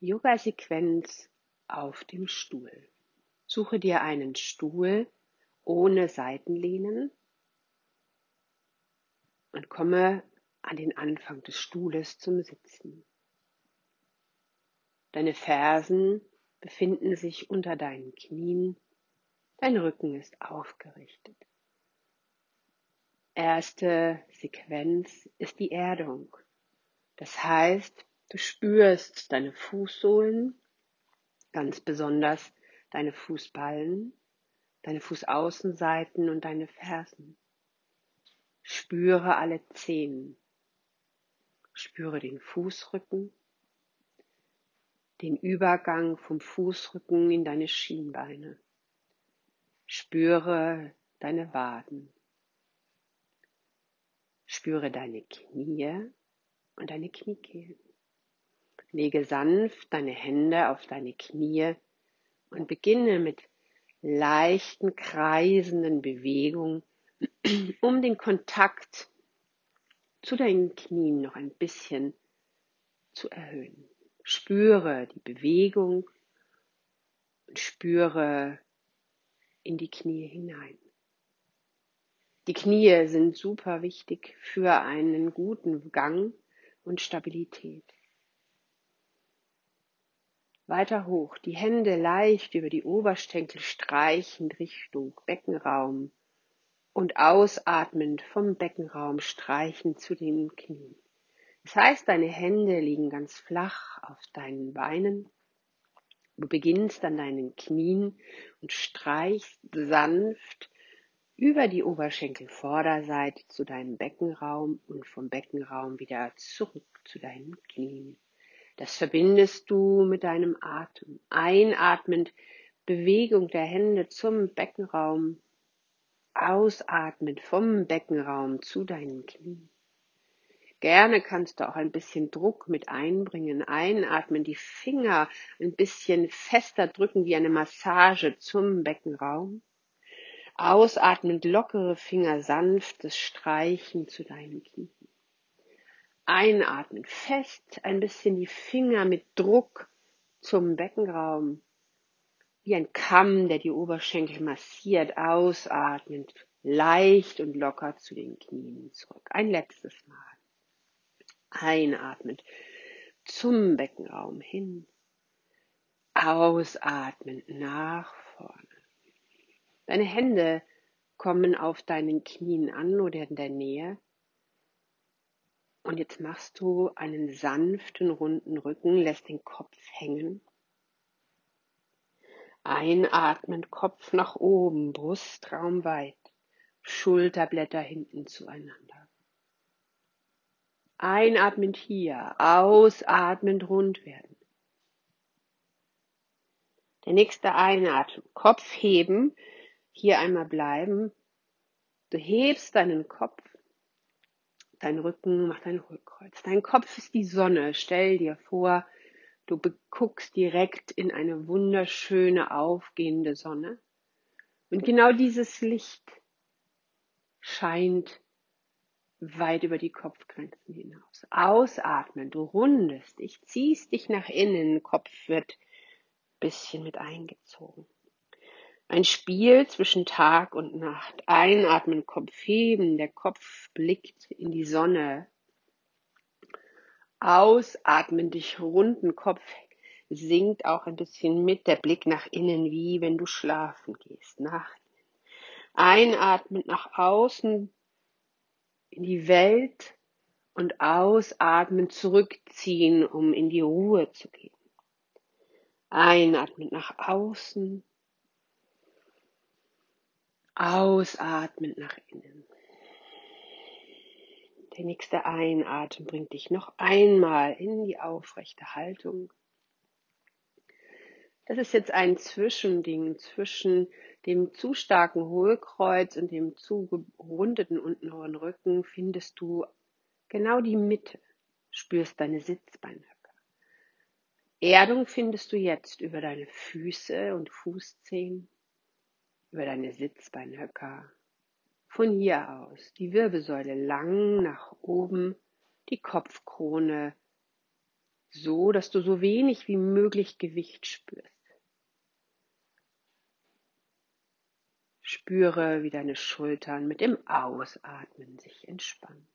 Yoga-Sequenz auf dem Stuhl. Suche dir einen Stuhl ohne Seitenlehnen und komme an den Anfang des Stuhles zum Sitzen. Deine Fersen befinden sich unter deinen Knien, dein Rücken ist aufgerichtet. Erste Sequenz ist die Erdung. Das heißt, du spürst deine Fußsohlen, ganz besonders deine Fußballen, deine Fußaußenseiten und deine Fersen. Spüre alle Zehen. Spüre den Fußrücken, den Übergang vom Fußrücken in deine Schienbeine. Spüre deine Waden. Spüre deine Knie und deine Kniekehlen. Lege sanft deine Hände auf deine Knie und beginne mit leichten kreisenden Bewegungen, um den Kontakt zu deinen Knien noch ein bisschen zu erhöhen. Spüre die Bewegung und spüre in die Knie hinein. Die Knie sind super wichtig für einen guten Gang und Stabilität. Weiter hoch, die Hände leicht über die Oberschenkel streichend Richtung Beckenraum und ausatmend vom Beckenraum streichend zu den Knien. Das heißt, deine Hände liegen ganz flach auf deinen Beinen. Du beginnst an deinen Knien und streichst sanft über die Oberschenkelvorderseite zu deinem Beckenraum und vom Beckenraum wieder zurück zu deinen Knien. Das verbindest du mit deinem Atem. Einatmend Bewegung der Hände zum Beckenraum. Ausatmend vom Beckenraum zu deinen Knien. Gerne kannst du auch ein bisschen Druck mit einbringen. Einatmen, die Finger ein bisschen fester drücken wie eine Massage zum Beckenraum. Ausatmend lockere Finger sanftes Streichen zu deinen Knien. Einatmen, fest ein bisschen die Finger mit Druck zum Beckenraum, wie ein Kamm, der die Oberschenkel massiert, ausatmend, leicht und locker zu den Knien zurück. Ein letztes Mal. Einatmend zum Beckenraum hin, ausatmend nach vorne. Deine Hände kommen auf deinen Knien an oder in der Nähe. Und jetzt machst du einen sanften, runden Rücken, lässt den Kopf hängen. Einatmend, Kopf nach oben, Brustraum weit, Schulterblätter hinten zueinander. Einatmend hier, ausatmend rund werden. Der nächste Einatmen, Kopf heben, hier einmal bleiben. Du hebst deinen Kopf Dein Rücken macht ein Hohlkreuz. Dein Kopf ist die Sonne. Stell dir vor, du guckst direkt in eine wunderschöne aufgehende Sonne. Und genau dieses Licht scheint weit über die Kopfgrenzen hinaus. Ausatmen, du rundest dich, ziehst dich nach innen, Kopf wird bisschen mit eingezogen. Ein Spiel zwischen Tag und Nacht. Einatmen, Kopf heben, der Kopf blickt in die Sonne. Ausatmen, dich runden Kopf sinkt auch ein bisschen mit, der Blick nach innen, wie wenn du schlafen gehst. Nach Einatmen nach außen in die Welt und ausatmen zurückziehen, um in die Ruhe zu gehen. Einatmen nach außen Ausatmend nach innen. Der nächste Einatmen bringt dich noch einmal in die aufrechte Haltung. Das ist jetzt ein Zwischending zwischen dem zu starken Hohlkreuz und dem zu gerundeten unteren Rücken findest du genau die Mitte. Spürst deine Sitzbeinhöcker. Erdung findest du jetzt über deine Füße und Fußzehen über deine Sitzbeinhöcker. Von hier aus die Wirbelsäule lang nach oben, die Kopfkrone so dass du so wenig wie möglich Gewicht spürst. Spüre, wie deine Schultern mit dem Ausatmen sich entspannen.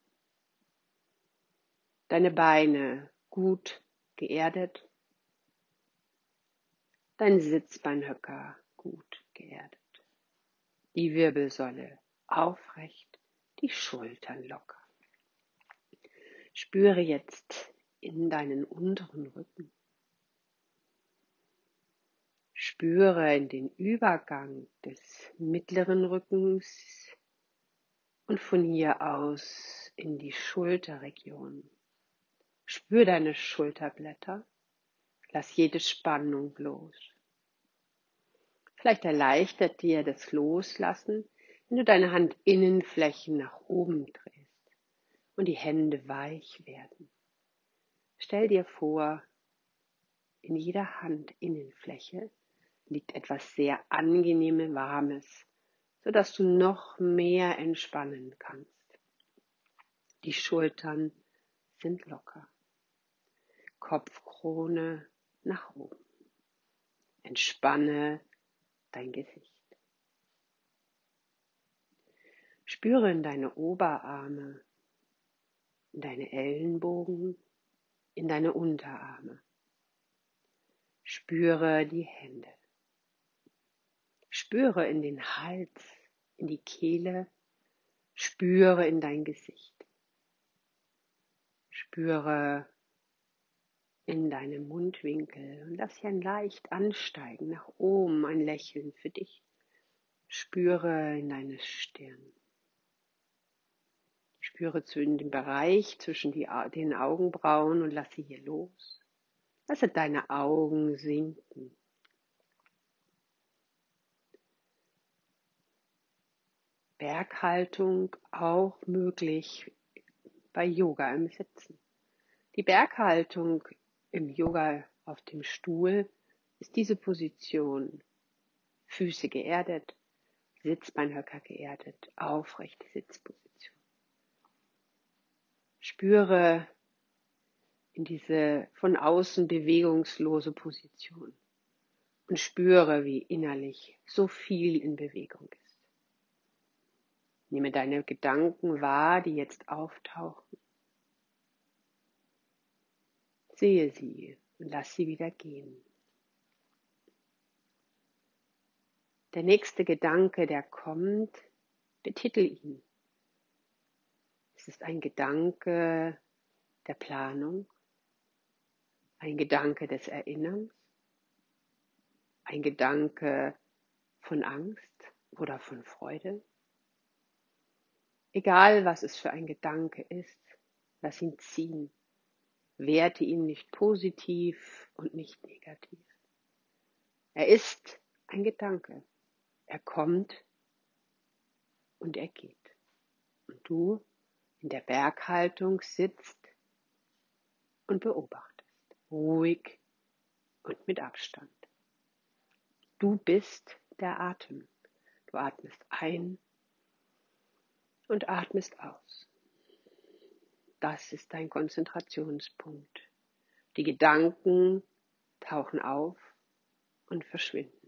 Deine Beine gut geerdet. Dein Sitzbeinhöcker gut geerdet. Die Wirbelsäule aufrecht, die Schultern locker. Spüre jetzt in deinen unteren Rücken. Spüre in den Übergang des mittleren Rückens und von hier aus in die Schulterregion. Spür deine Schulterblätter. Lass jede Spannung los. Vielleicht erleichtert dir das Loslassen, wenn du deine Handinnenflächen nach oben drehst und die Hände weich werden. Stell dir vor, in jeder Handinnenfläche liegt etwas sehr angenehmes, warmes, sodass du noch mehr entspannen kannst. Die Schultern sind locker. Kopfkrone nach oben. Entspanne dein Gesicht. Spüre in deine Oberarme, in deine Ellenbogen, in deine Unterarme. Spüre die Hände. Spüre in den Hals, in die Kehle. Spüre in dein Gesicht. Spüre in deine Mundwinkel und lass ein leicht ansteigen nach oben, ein Lächeln für dich. Spüre in deine Stirn. Spüre zu in den Bereich zwischen die, den Augenbrauen und lass sie hier los. Lasse deine Augen sinken. Berghaltung auch möglich bei Yoga im Sitzen. Die Berghaltung im Yoga auf dem Stuhl ist diese Position. Füße geerdet, Sitzbeinhöcker geerdet, aufrechte Sitzposition. Spüre in diese von außen bewegungslose Position und spüre, wie innerlich so viel in Bewegung ist. Nehme deine Gedanken wahr, die jetzt auftauchen. Sehe sie und lass sie wieder gehen. Der nächste Gedanke, der kommt, betitel ihn. Es ist ein Gedanke der Planung, ein Gedanke des Erinnerns, ein Gedanke von Angst oder von Freude. Egal was es für ein Gedanke ist, lass ihn ziehen werte ihn nicht positiv und nicht negativ. Er ist ein Gedanke. Er kommt und er geht. Und du in der Berghaltung sitzt und beobachtest, ruhig und mit Abstand. Du bist der Atem. Du atmest ein und atmest aus. Das ist dein Konzentrationspunkt. Die Gedanken tauchen auf und verschwinden.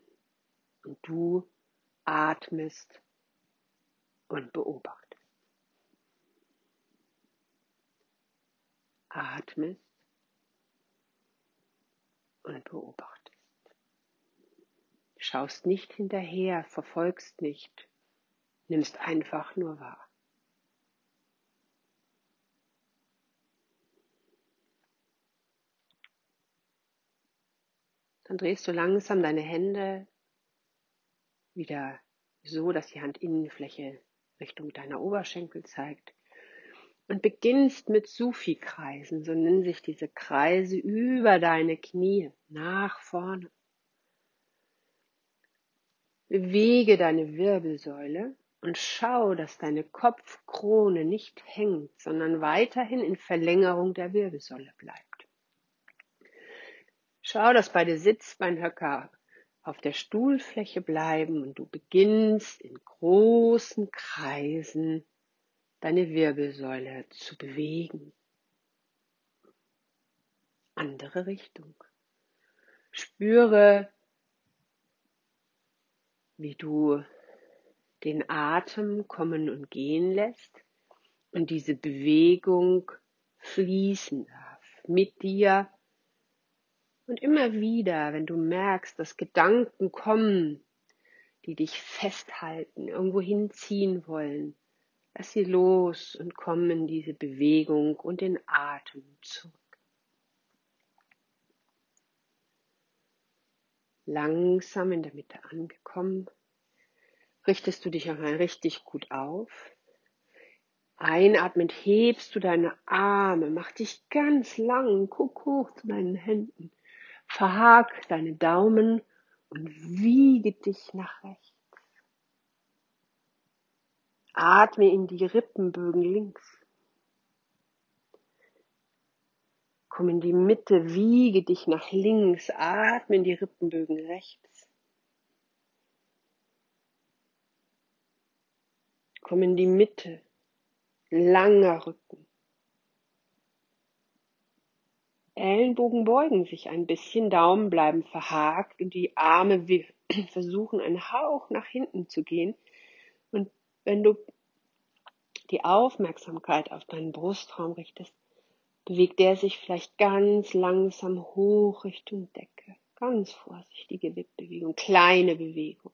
Und du atmest und beobachtest. Atmest und beobachtest. Schaust nicht hinterher, verfolgst nicht, nimmst einfach nur wahr. Dann drehst du langsam deine Hände wieder so, dass die Handinnenfläche Richtung deiner Oberschenkel zeigt. Und beginnst mit Sufi-Kreisen, so nennen sich diese Kreise über deine Knie nach vorne. Bewege deine Wirbelsäule und schau, dass deine Kopfkrone nicht hängt, sondern weiterhin in Verlängerung der Wirbelsäule bleibt. Schau, dass beide Sitzbeinhöcker auf der Stuhlfläche bleiben und du beginnst in großen Kreisen deine Wirbelsäule zu bewegen. andere Richtung. Spüre, wie du den Atem kommen und gehen lässt und diese Bewegung fließen darf mit dir. Und immer wieder, wenn du merkst, dass Gedanken kommen, die dich festhalten, irgendwo hinziehen wollen, lass sie los und komm in diese Bewegung und den Atem zurück. Langsam in der Mitte angekommen, richtest du dich auch mal richtig gut auf. Einatmend hebst du deine Arme, mach dich ganz lang, guck hoch zu deinen Händen, verhak deine Daumen und wiege dich nach rechts. Atme in die Rippenbögen links. Komm in die Mitte, wiege dich nach links, atme in die Rippenbögen rechts. Komm in die Mitte, langer Rücken. Ellenbogen beugen sich ein bisschen, Daumen bleiben verhakt und die Arme versuchen einen Hauch nach hinten zu gehen. Und wenn du die Aufmerksamkeit auf deinen Brustraum richtest, bewegt er sich vielleicht ganz langsam hoch Richtung Decke. Ganz vorsichtige Wippbewegung, kleine Bewegung.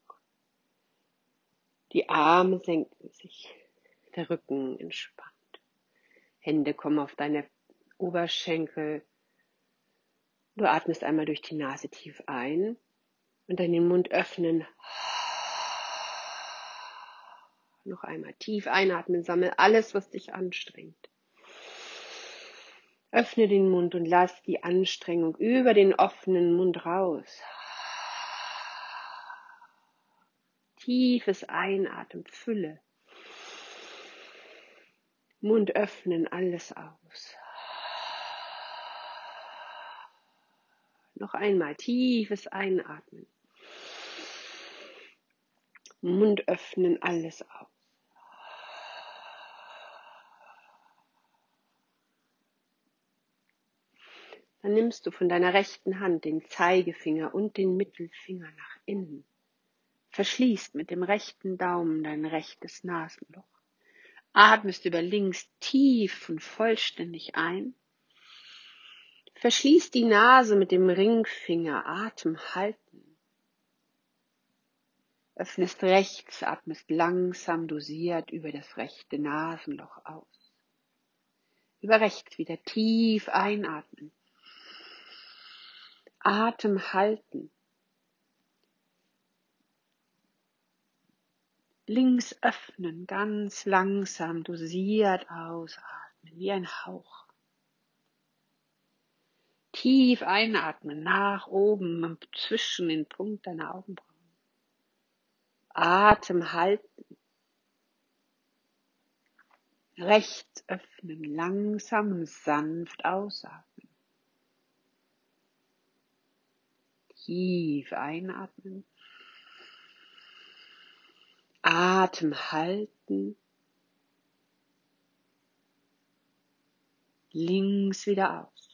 Die Arme senken sich, der Rücken entspannt. Hände kommen auf deine Oberschenkel. Du atmest einmal durch die Nase tief ein und dann den Mund öffnen. Noch einmal tief einatmen, sammel alles, was dich anstrengt. Öffne den Mund und lass die Anstrengung über den offenen Mund raus. Tiefes Einatmen, Fülle. Mund öffnen, alles aus. Noch einmal tiefes Einatmen. Mund öffnen, alles aus. Dann nimmst du von deiner rechten Hand den Zeigefinger und den Mittelfinger nach innen. Verschließt mit dem rechten Daumen dein rechtes Nasenloch. Atmest über links tief und vollständig ein. Verschließt die Nase mit dem Ringfinger. Atem halten. Öffnest rechts, atmest langsam dosiert über das rechte Nasenloch aus. Über rechts wieder tief einatmen. Atem halten. Links öffnen, ganz langsam, dosiert ausatmen, wie ein Hauch. Tief einatmen, nach oben, zwischen den Punkt deiner Augenbrauen. Atem halten. Rechts öffnen, langsam, sanft ausatmen. Tief einatmen. Atem halten. Links wieder aus.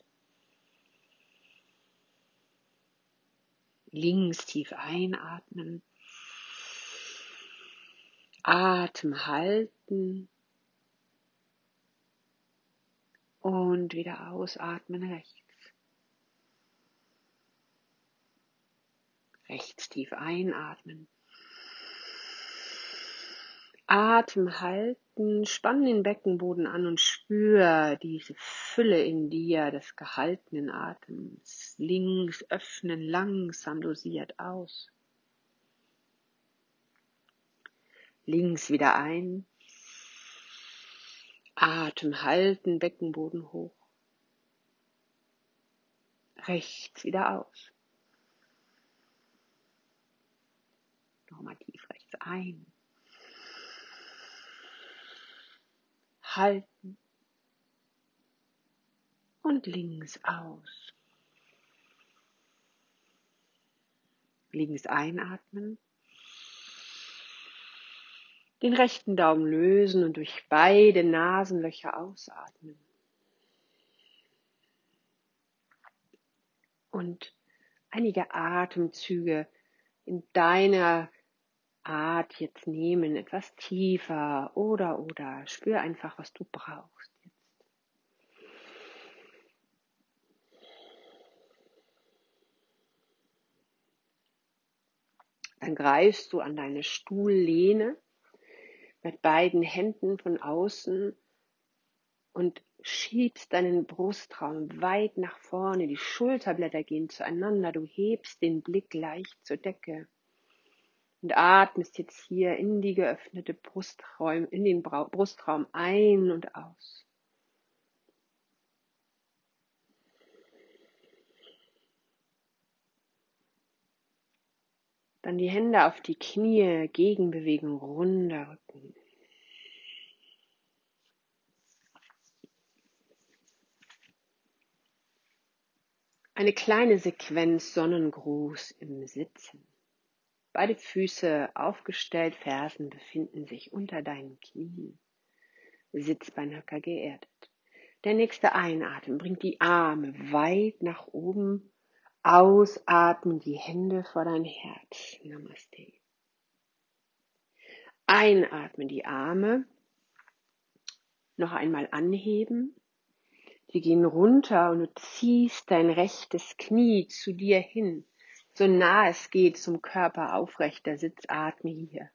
Links tief einatmen. Atem halten. Und wieder ausatmen rechts. Rechts tief einatmen. Atem halten, spann den Beckenboden an und spür diese Fülle in dir des gehaltenen Atems. Links öffnen, langsam dosiert aus. Links wieder ein. Atem halten, Beckenboden hoch. Rechts wieder aus. Nochmal tief rechts ein. Halten. Und links aus. Links einatmen. Den rechten Daumen lösen und durch beide Nasenlöcher ausatmen. und einige Atemzüge in deiner Art jetzt nehmen, etwas tiefer oder oder. Spür einfach, was du brauchst jetzt. Dann greifst du an deine Stuhllehne mit beiden Händen von außen und schiebst deinen Brustraum weit nach vorne, die Schulterblätter gehen zueinander, du hebst den Blick leicht zur Decke und atmest jetzt hier in die geöffnete Brustraum, in den Brustraum ein und aus. Dann die Hände auf die Knie, Gegenbewegung, runder Rücken. Eine kleine Sequenz Sonnengruß im Sitzen. Beide Füße aufgestellt, Fersen befinden sich unter deinen Knien. Sitzbeinhöcker geerdet. Der nächste Einatmen bringt die Arme weit nach oben. Ausatmen die Hände vor dein Herz. Namaste. Einatmen die Arme. Noch einmal anheben. Sie gehen runter und du ziehst dein rechtes Knie zu dir hin, so nah es geht zum Körper aufrechter Sitz, atme hier.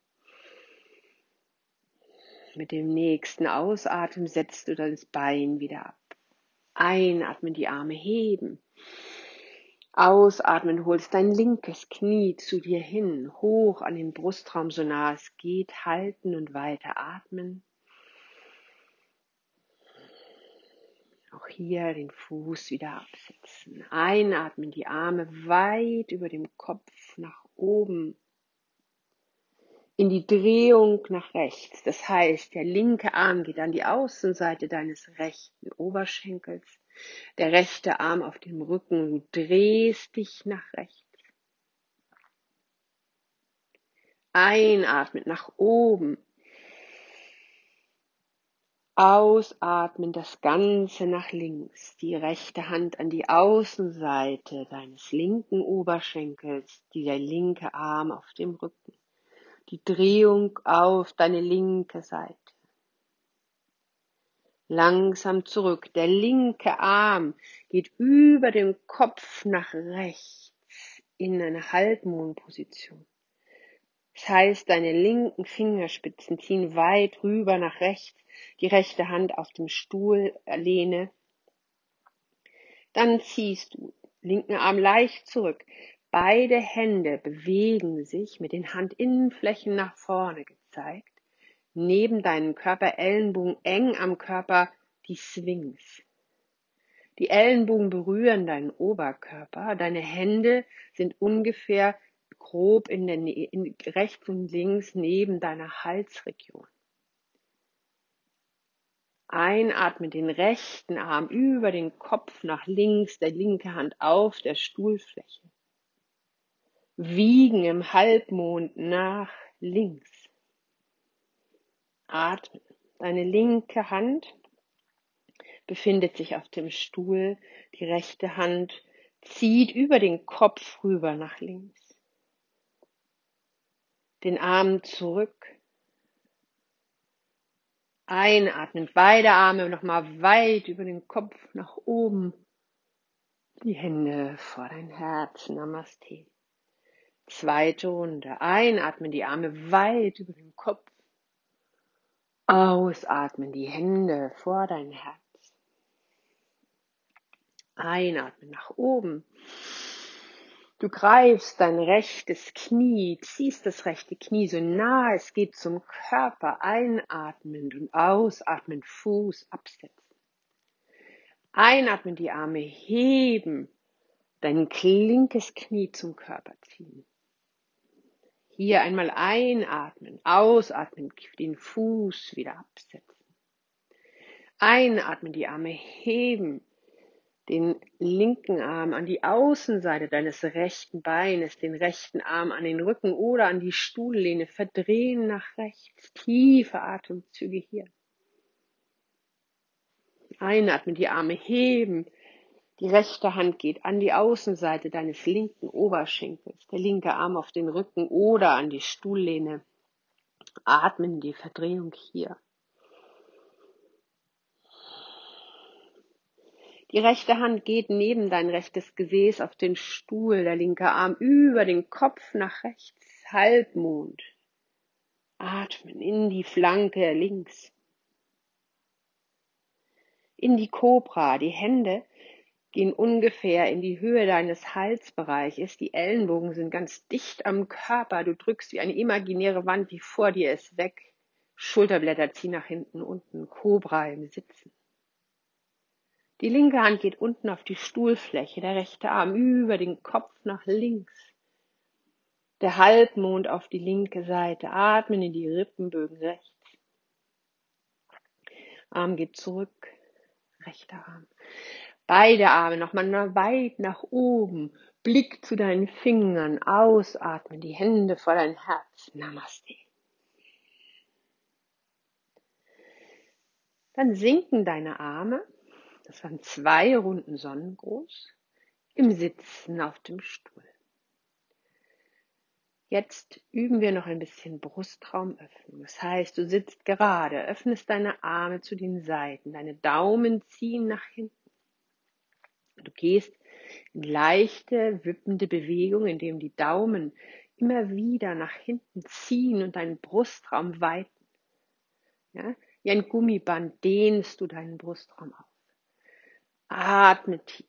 Mit dem nächsten Ausatmen setzt du das Bein wieder ab. Einatmen, die Arme heben. Ausatmen, holst dein linkes Knie zu dir hin, hoch an den Brustraum, so nah es geht, halten und weiter atmen. Hier den Fuß wieder absetzen. Einatmen, die Arme weit über dem Kopf nach oben. In die Drehung nach rechts. Das heißt, der linke Arm geht an die Außenseite deines rechten Oberschenkels. Der rechte Arm auf dem Rücken. Du drehst dich nach rechts. Einatmen nach oben. Ausatmen das Ganze nach links, die rechte Hand an die Außenseite deines linken Oberschenkels, der linke Arm auf dem Rücken, die Drehung auf deine linke Seite. Langsam zurück, der linke Arm geht über den Kopf nach rechts in eine Halbmondposition. Das heißt, deine linken Fingerspitzen ziehen weit rüber nach rechts die rechte Hand auf dem Stuhl lehne. Dann ziehst du linken Arm leicht zurück. Beide Hände bewegen sich mit den Handinnenflächen nach vorne gezeigt. Neben deinem Körper Ellenbogen eng am Körper die Swings. Die Ellenbogen berühren deinen Oberkörper. Deine Hände sind ungefähr grob in der, in, rechts und links neben deiner Halsregion. Einatmen, den rechten Arm über den Kopf nach links, der linke Hand auf der Stuhlfläche. Wiegen im Halbmond nach links. Atmen. Deine linke Hand befindet sich auf dem Stuhl, die rechte Hand zieht über den Kopf rüber nach links. Den Arm zurück, Einatmen, beide Arme nochmal weit über den Kopf nach oben. Die Hände vor dein Herz. Namaste. Zweite Runde. Einatmen, die Arme weit über den Kopf. Ausatmen, die Hände vor dein Herz. Einatmen nach oben. Du greifst dein rechtes Knie, ziehst das rechte Knie so nah es geht zum Körper, einatmend und ausatmend Fuß absetzen. Einatmen, die Arme heben, dein linkes Knie zum Körper ziehen. Hier einmal einatmen, ausatmen, den Fuß wieder absetzen. Einatmen, die Arme heben, den linken Arm an die Außenseite deines rechten Beines, den rechten Arm an den Rücken oder an die Stuhllehne, verdrehen nach rechts, tiefe Atemzüge hier. Einatmen, die Arme heben, Die rechte Hand geht an die Außenseite deines linken Oberschenkels, der linke Arm auf den Rücken oder an die Stuhllehne. Atmen die Verdrehung hier. Die rechte Hand geht neben dein rechtes Gesäß auf den Stuhl, der linke Arm über den Kopf nach rechts, Halbmond. Atmen in die Flanke links. In die Cobra, die Hände gehen ungefähr in die Höhe deines Halsbereiches. Die Ellenbogen sind ganz dicht am Körper. Du drückst wie eine imaginäre Wand, die vor dir ist, weg. Schulterblätter ziehen nach hinten unten. Cobra im Sitzen. Die linke Hand geht unten auf die Stuhlfläche, der rechte Arm über den Kopf nach links. Der Halbmond auf die linke Seite. Atmen in die Rippenbögen rechts. Arm geht zurück. Rechter Arm. Beide Arme nochmal weit nach oben. Blick zu deinen Fingern. Ausatmen. Die Hände vor dein Herz. Namaste. Dann sinken deine Arme. Das waren zwei Runden Sonnengroß. Im Sitzen auf dem Stuhl. Jetzt üben wir noch ein bisschen Brustraumöffnung. Das heißt, du sitzt gerade, öffnest deine Arme zu den Seiten, deine Daumen ziehen nach hinten. Du gehst in leichte, wippende Bewegung, indem die Daumen immer wieder nach hinten ziehen und deinen Brustraum weiten. Ja? Wie ein Gummiband dehnst du deinen Brustraum auf. Atme tief.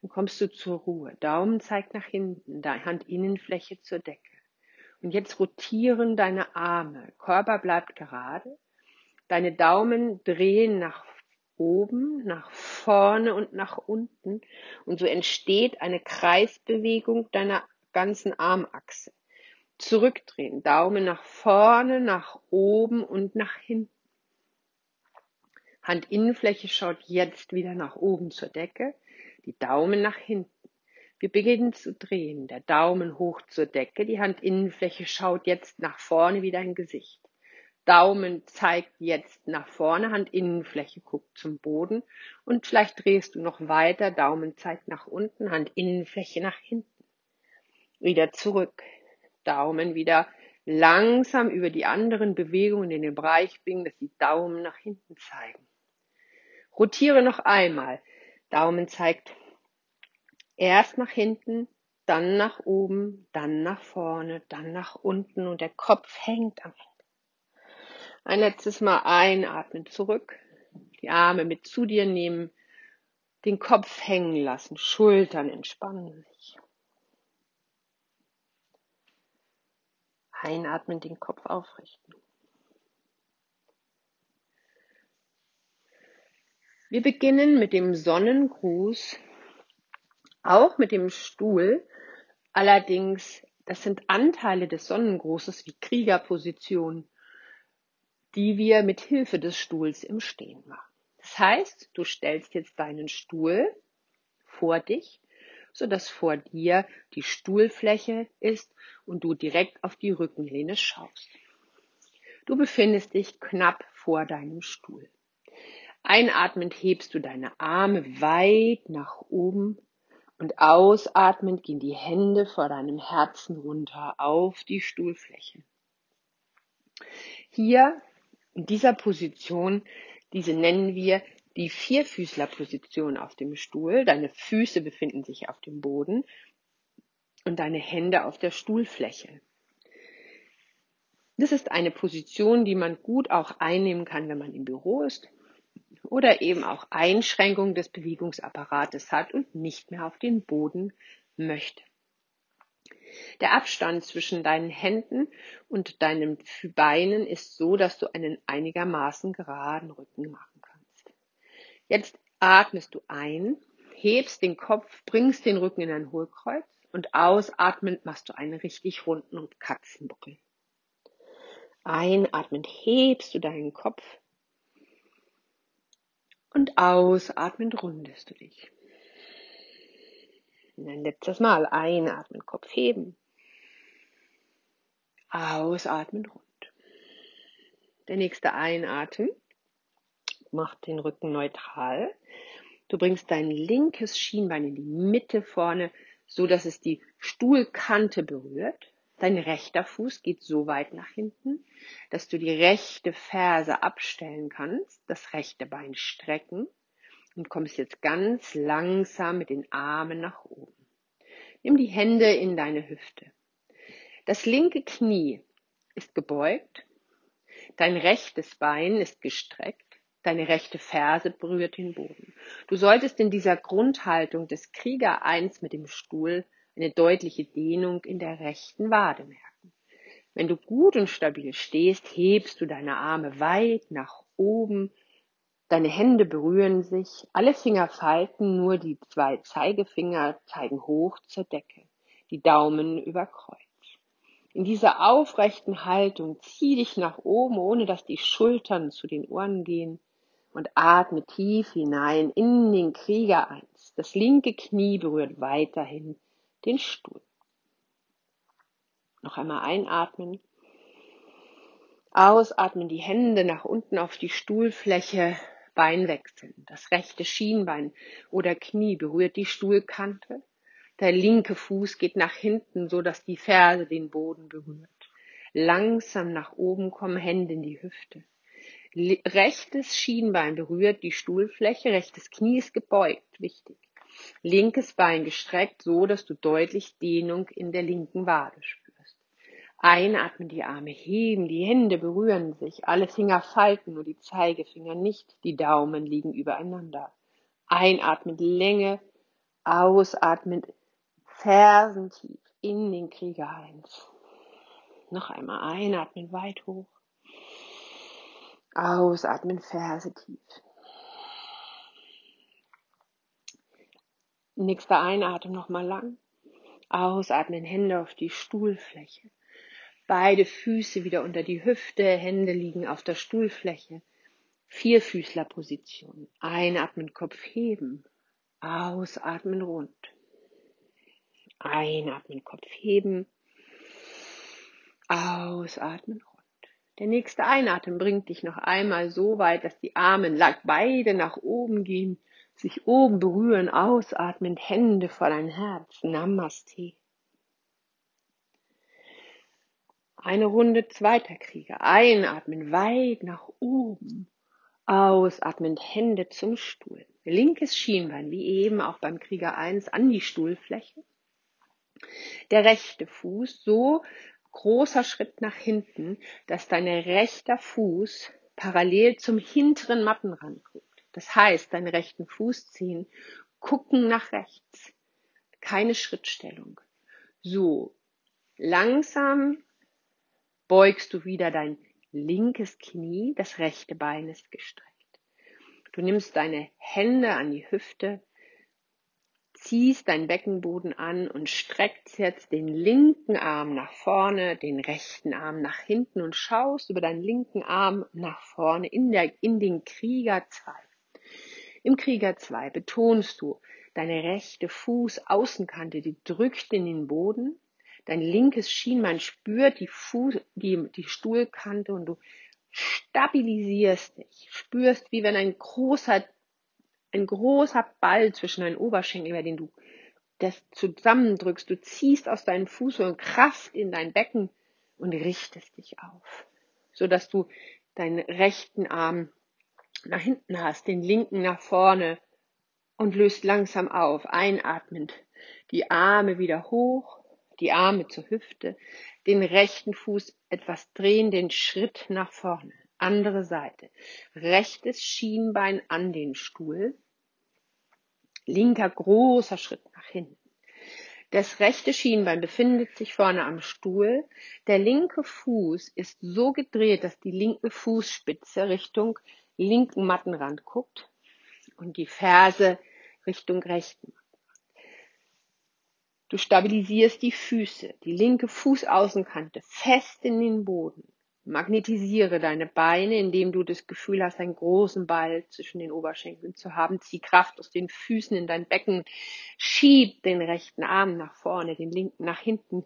Dann kommst du zur Ruhe. Daumen zeigt nach hinten, Handinnenfläche zur Decke. Und jetzt rotieren deine Arme. Körper bleibt gerade. Deine Daumen drehen nach oben, nach vorne und nach unten. Und so entsteht eine Kreisbewegung deiner ganzen Armachse. Zurückdrehen, Daumen nach vorne, nach oben und nach hinten. Handinnenfläche schaut jetzt wieder nach oben zur Decke, die Daumen nach hinten. Wir beginnen zu drehen, der Daumen hoch zur Decke, die Handinnenfläche schaut jetzt nach vorne wie dein Gesicht. Daumen zeigt jetzt nach vorne, Handinnenfläche guckt zum Boden und vielleicht drehst du noch weiter, Daumen zeigt nach unten, Handinnenfläche nach hinten. Wieder zurück, Daumen wieder langsam über die anderen Bewegungen in den Bereich bringen, dass die Daumen nach hinten zeigen. Rotiere noch einmal. Daumen zeigt erst nach hinten, dann nach oben, dann nach vorne, dann nach unten und der Kopf hängt am Ende. Ein letztes Mal einatmen zurück, die Arme mit zu dir nehmen, den Kopf hängen lassen, Schultern entspannen sich. Einatmen, den Kopf aufrichten. Wir beginnen mit dem Sonnengruß, auch mit dem Stuhl. Allerdings, das sind Anteile des Sonnengrußes wie Kriegerposition die wir mit Hilfe des Stuhls im Stehen machen. Das heißt, du stellst jetzt deinen Stuhl vor dich, so dass vor dir die Stuhlfläche ist und du direkt auf die Rückenlehne schaust. Du befindest dich knapp vor deinem Stuhl. Einatmend hebst du deine Arme weit nach oben und ausatmend gehen die Hände vor deinem Herzen runter auf die Stuhlfläche. Hier in dieser Position, diese nennen wir die Vierfüßlerposition auf dem Stuhl. Deine Füße befinden sich auf dem Boden und deine Hände auf der Stuhlfläche. Das ist eine Position, die man gut auch einnehmen kann, wenn man im Büro ist oder eben auch Einschränkungen des Bewegungsapparates hat und nicht mehr auf den Boden möchte. Der Abstand zwischen deinen Händen und deinen Beinen ist so, dass du einen einigermaßen geraden Rücken machen kannst. Jetzt atmest du ein, hebst den Kopf, bringst den Rücken in ein Hohlkreuz und ausatmend machst du einen richtig runden Katzenbuckel. Einatmend hebst du deinen Kopf und ausatmend rundest du dich. Und ein letztes Mal einatmen, Kopf heben. Ausatmen rund. Der nächste Einatmen. mach den Rücken neutral. Du bringst dein linkes Schienbein in die Mitte vorne, so dass es die Stuhlkante berührt. Dein rechter Fuß geht so weit nach hinten, dass du die rechte Ferse abstellen kannst, das rechte Bein strecken und kommst jetzt ganz langsam mit den Armen nach oben. Nimm die Hände in deine Hüfte. Das linke Knie ist gebeugt, dein rechtes Bein ist gestreckt, deine rechte Ferse berührt den Boden. Du solltest in dieser Grundhaltung des Krieger 1 mit dem Stuhl eine deutliche Dehnung in der rechten Wade merken. Wenn du gut und stabil stehst, hebst du deine Arme weit nach oben, deine Hände berühren sich, alle Finger falten, nur die zwei Zeigefinger zeigen hoch zur Decke, die Daumen über Kreuz. In dieser aufrechten Haltung zieh dich nach oben, ohne dass die Schultern zu den Ohren gehen und atme tief hinein in den Krieger 1. Das linke Knie berührt weiterhin den Stuhl. Noch einmal einatmen. Ausatmen, die Hände nach unten auf die Stuhlfläche, Bein wechseln. Das rechte Schienbein oder Knie berührt die Stuhlkante. Der linke Fuß geht nach hinten, so dass die Ferse den Boden berührt. Langsam nach oben kommen Hände in die Hüfte. Rechtes Schienbein berührt die Stuhlfläche, rechtes Knie ist gebeugt, wichtig. Linkes Bein gestreckt, so dass du deutlich Dehnung in der linken Wade spürst. Einatmen, die Arme heben, die Hände berühren sich, alle Finger falten, nur die Zeigefinger nicht, die Daumen liegen übereinander. Einatmen, Länge, ausatmen, Fersentief in den Krieger 1. Noch einmal einatmen, weit hoch. Ausatmen, Ferse tief. Nächster Einatmen nochmal lang. Ausatmen, Hände auf die Stuhlfläche. Beide Füße wieder unter die Hüfte, Hände liegen auf der Stuhlfläche. Vierfüßlerposition. Einatmen, Kopf heben. Ausatmen, rund. Einatmen, Kopf heben. Ausatmen, rund. Der nächste Einatmen bringt dich noch einmal so weit, dass die Arme beide nach oben gehen sich oben berühren, ausatmen, Hände vor dein Herz. Namaste. Eine Runde zweiter Krieger. Einatmen, weit nach oben. Ausatmen, Hände zum Stuhl. Linkes Schienbein, wie eben auch beim Krieger 1, an die Stuhlfläche. Der rechte Fuß, so großer Schritt nach hinten, dass dein rechter Fuß parallel zum hinteren Mattenrand guckt. Das heißt, deinen rechten Fuß ziehen, gucken nach rechts. Keine Schrittstellung. So, langsam beugst du wieder dein linkes Knie, das rechte Bein ist gestreckt. Du nimmst deine Hände an die Hüfte, ziehst deinen Beckenboden an und streckst jetzt den linken Arm nach vorne, den rechten Arm nach hinten und schaust über deinen linken Arm nach vorne in, der, in den Krieger 2. Im Krieger 2 betonst du deine rechte Fußaußenkante, die drückt in den Boden. Dein linkes Schienbein spürt die, Fuß, die, die Stuhlkante und du stabilisierst dich. Spürst, wie wenn ein großer, ein großer Ball zwischen deinen Oberschenkeln, über den du das zusammendrückst. Du ziehst aus deinen Fußsohlen Kraft in dein Becken und richtest dich auf, so dass du deinen rechten Arm nach hinten hast, den linken nach vorne und löst langsam auf, einatmend. Die Arme wieder hoch, die Arme zur Hüfte, den rechten Fuß etwas drehen, den Schritt nach vorne. Andere Seite. Rechtes Schienbein an den Stuhl. Linker großer Schritt nach hinten. Das rechte Schienbein befindet sich vorne am Stuhl. Der linke Fuß ist so gedreht, dass die linke Fußspitze Richtung linken Mattenrand guckt und die Ferse Richtung rechten. Du stabilisierst die Füße, die linke Fußaußenkante fest in den Boden. Magnetisiere deine Beine, indem du das Gefühl hast, einen großen Ball zwischen den Oberschenkeln zu haben. Zieh Kraft aus den Füßen in dein Becken. Schieb den rechten Arm nach vorne, den linken nach hinten.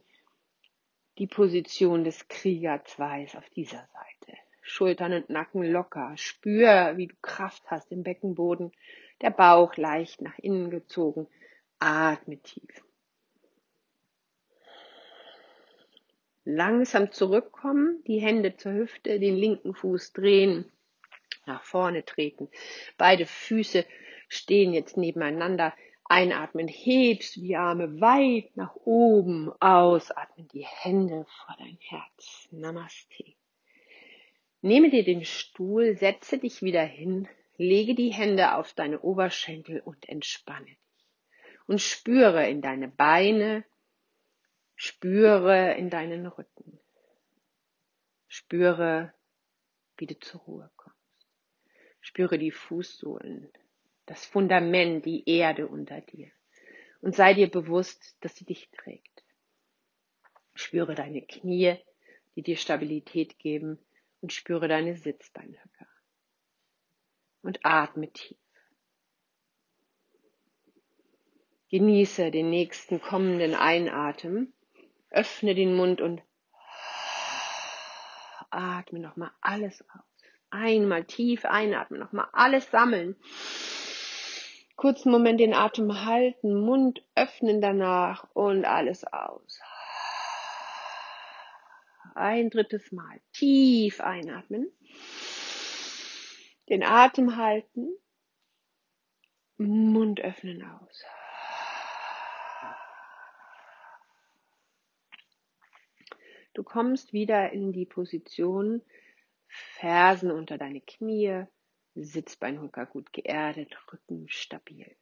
Die Position des Krieger 2 ist auf dieser Seite. Schultern und Nacken locker. Spür, wie du Kraft hast im Beckenboden. Der Bauch leicht nach innen gezogen. Atme tief. Langsam zurückkommen, die Hände zur Hüfte, den linken Fuß drehen, nach vorne treten. Beide Füße stehen jetzt nebeneinander. Einatmen, hebst die Arme weit nach oben. Ausatmen, die Hände vor dein Herz. Namaste. Nehme dir den Stuhl, setze dich wieder hin, lege die Hände auf deine Oberschenkel und entspanne dich. Und spüre in deine Beine, spüre in deinen Rücken. Spüre, wie du zur Ruhe kommst. Spüre die Fußsohlen, das Fundament, die Erde unter dir. Und sei dir bewusst, dass sie dich trägt. Spüre deine Knie, die dir Stabilität geben und spüre deine Sitzbeinhöcker. Und atme tief. Genieße den nächsten kommenden Einatmen. Öffne den Mund und atme nochmal alles aus. Einmal tief einatmen, nochmal alles sammeln kurzen Moment den Atem halten, Mund öffnen danach und alles aus. Ein drittes Mal tief einatmen, den Atem halten, Mund öffnen aus. Du kommst wieder in die Position, Fersen unter deine Knie, Sitzbeinhocker gut geerdet, Rücken stabil.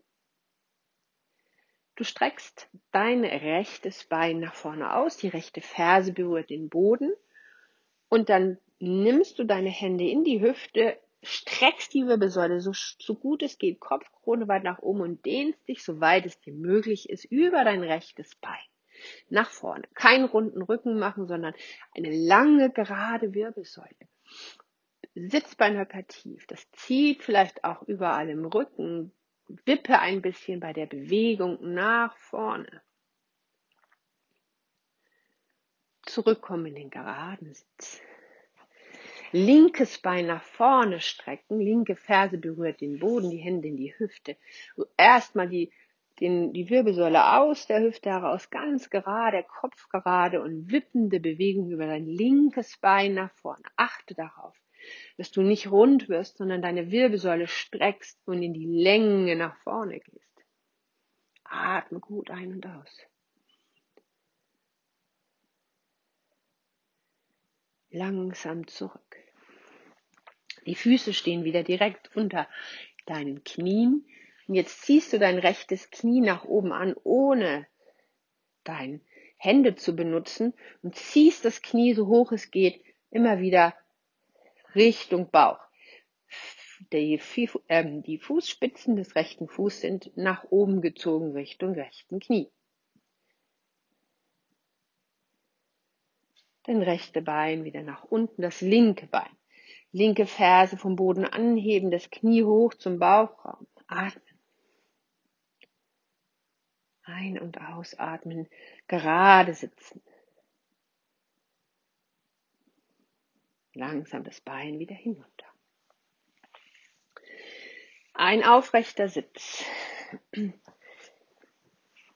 Du streckst dein rechtes Bein nach vorne aus, die rechte Ferse berührt den Boden und dann nimmst du deine Hände in die Hüfte, streckst die Wirbelsäule so, so gut es geht, Kopfkrone weit nach oben und dehnst dich, soweit es dir möglich ist, über dein rechtes Bein nach vorne. Keinen runden Rücken machen, sondern eine lange, gerade Wirbelsäule. Sitzbeinhöcker tief. Das zieht vielleicht auch überall im Rücken. Wippe ein bisschen bei der Bewegung nach vorne. Zurückkommen in den geraden Sitz. Linkes Bein nach vorne strecken, linke Ferse berührt den Boden, die Hände in die Hüfte. Erstmal die, den, die Wirbelsäule aus der Hüfte heraus, ganz gerade, Kopf gerade und wippende Bewegung über dein linkes Bein nach vorne. Achte darauf dass du nicht rund wirst, sondern deine Wirbelsäule streckst und in die Länge nach vorne gehst. Atme gut ein und aus. Langsam zurück. Die Füße stehen wieder direkt unter deinen Knien. Und jetzt ziehst du dein rechtes Knie nach oben an, ohne deine Hände zu benutzen und ziehst das Knie so hoch es geht immer wieder Richtung Bauch. Die, äh, die Fußspitzen des rechten Fußes sind nach oben gezogen Richtung rechten Knie. Dann rechte Bein wieder nach unten, das linke Bein. Linke Ferse vom Boden anheben, das Knie hoch zum Bauchraum. Atmen. Ein- und ausatmen, gerade sitzen. Langsam das Bein wieder hinunter. Ein aufrechter Sitz.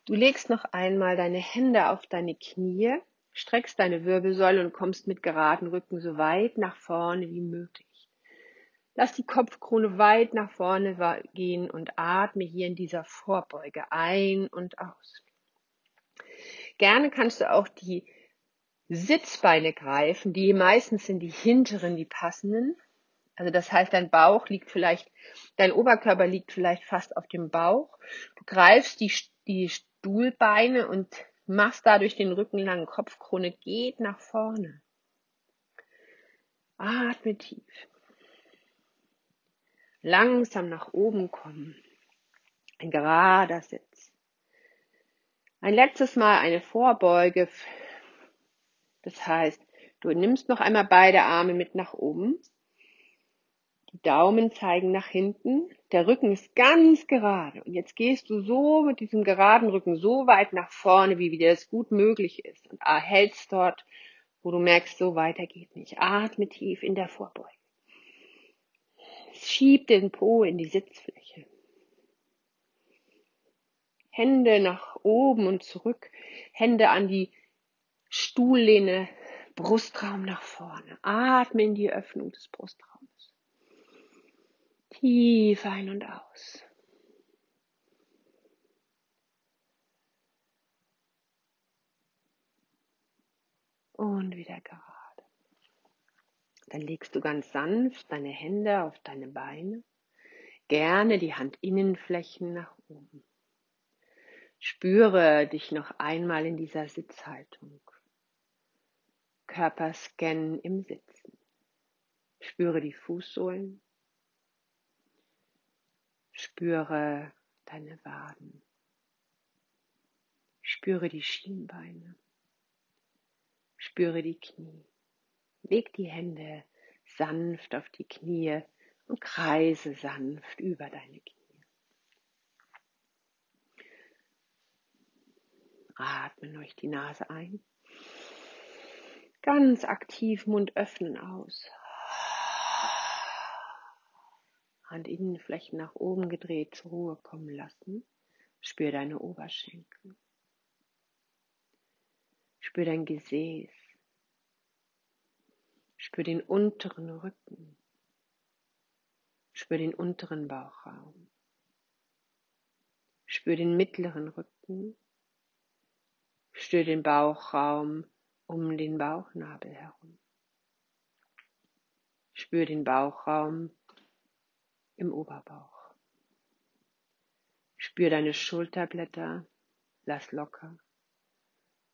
Du legst noch einmal deine Hände auf deine Knie, streckst deine Wirbelsäule und kommst mit geraden Rücken so weit nach vorne wie möglich. Lass die Kopfkrone weit nach vorne gehen und atme hier in dieser Vorbeuge ein und aus. Gerne kannst du auch die Sitzbeine greifen, die meistens sind die hinteren, die passenden. Also das heißt, dein Bauch liegt vielleicht, dein Oberkörper liegt vielleicht fast auf dem Bauch. Du greifst die, die Stuhlbeine und machst dadurch den Rücken lang. Kopfkrone geht nach vorne. Atme tief. Langsam nach oben kommen. Ein gerader Sitz. Ein letztes Mal eine Vorbeuge das heißt, du nimmst noch einmal beide Arme mit nach oben. Die Daumen zeigen nach hinten. Der Rücken ist ganz gerade. Und jetzt gehst du so mit diesem geraden Rücken so weit nach vorne, wie dir das gut möglich ist. Und hältst dort wo du merkst, so weiter geht nicht. Atme tief in der Vorbeuge. Schieb den Po in die Sitzfläche. Hände nach oben und zurück, Hände an die Stuhllehne, Brustraum nach vorne. Atme in die Öffnung des Brustraumes. Tief ein und aus. Und wieder gerade. Dann legst du ganz sanft deine Hände auf deine Beine, gerne die Handinnenflächen nach oben. Spüre dich noch einmal in dieser Sitzhaltung. Körperscan im Sitzen. Spüre die Fußsohlen. Spüre deine Waden. Spüre die Schienbeine. Spüre die Knie. Leg die Hände sanft auf die Knie und kreise sanft über deine Knie. Atmen durch die Nase ein. Ganz aktiv Mund öffnen aus. Handinnenflächen nach oben gedreht zur Ruhe kommen lassen. Spür deine Oberschenkel. Spür dein Gesäß. Spür den unteren Rücken. Spür den unteren Bauchraum. Spür den mittleren Rücken. Spür den Bauchraum um den Bauchnabel herum. Spür den Bauchraum im Oberbauch. Spür deine Schulterblätter, lass locker.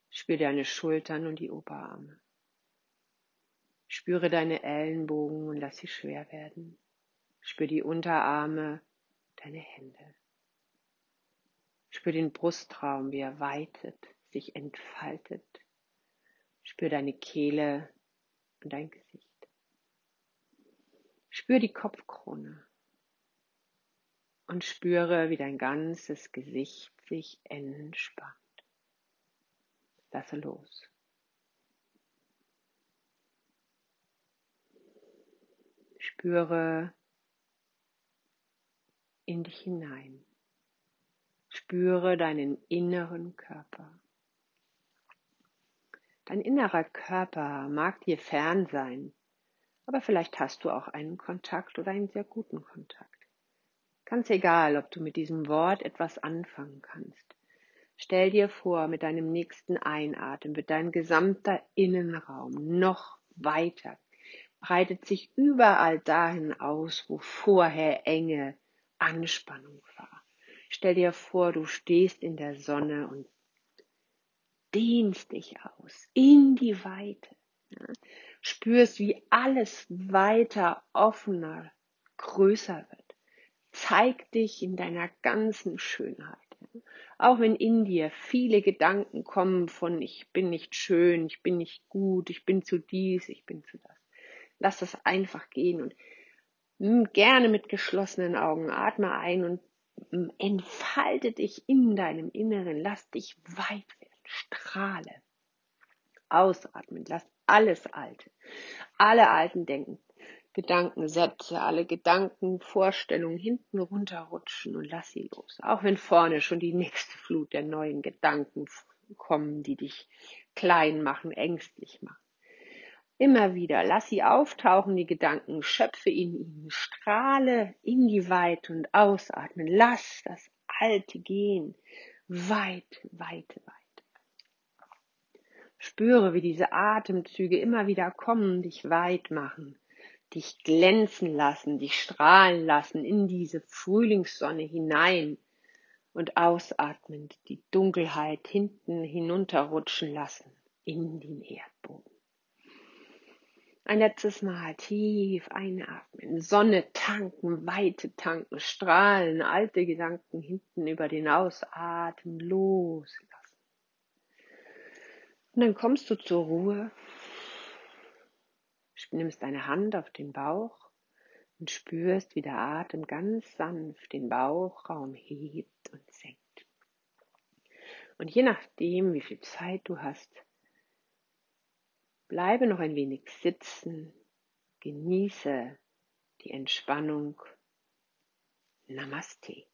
Spür deine Schultern und die Oberarme. Spüre deine Ellenbogen und lass sie schwer werden. Spür die Unterarme, deine Hände. Spür den Brustraum, wie er weitet, sich entfaltet. Spür deine Kehle und dein Gesicht. Spür die Kopfkrone und spüre, wie dein ganzes Gesicht sich entspannt. Lasse los. Spüre in dich hinein. Spüre deinen inneren Körper. Dein innerer Körper mag dir fern sein, aber vielleicht hast du auch einen Kontakt oder einen sehr guten Kontakt. Ganz egal, ob du mit diesem Wort etwas anfangen kannst. Stell dir vor, mit deinem nächsten Einatmen wird dein gesamter Innenraum noch weiter breitet sich überall dahin aus, wo vorher enge Anspannung war. Stell dir vor, du stehst in der Sonne und dehnst dich aus in die Weite. Ja? Spürst, wie alles weiter, offener, größer wird. Zeig dich in deiner ganzen Schönheit. Ja? Auch wenn in dir viele Gedanken kommen von ich bin nicht schön, ich bin nicht gut, ich bin zu dies, ich bin zu das Lass das einfach gehen und hm, gerne mit geschlossenen Augen atme ein und hm, entfalte dich in deinem Inneren. Lass dich weit werden. Strahle. Ausatmen. Lass alles Alte, alle alten Denken, Gedanken, Sätze, alle Gedanken, Vorstellungen hinten runterrutschen und lass sie los. Auch wenn vorne schon die nächste Flut der neuen Gedanken kommen, die dich klein machen, ängstlich machen. Immer wieder, lass sie auftauchen, die Gedanken, schöpfe in ihnen, strahle in die Weite und ausatmen, lass das Alte gehen, weit, weit, weit. Spüre, wie diese Atemzüge immer wieder kommen, dich weit machen, dich glänzen lassen, dich strahlen lassen in diese Frühlingssonne hinein und ausatmend die Dunkelheit hinten hinunterrutschen lassen in den Erdboden. Ein letztes Mal tief einatmen, Sonne tanken, Weite tanken, strahlen, alte Gedanken hinten über den Ausatmen loslassen. Und dann kommst du zur Ruhe, nimmst deine Hand auf den Bauch und spürst, wie der Atem ganz sanft den Bauchraum hebt und senkt. Und je nachdem, wie viel Zeit du hast, Bleibe noch ein wenig sitzen, genieße die Entspannung. Namaste.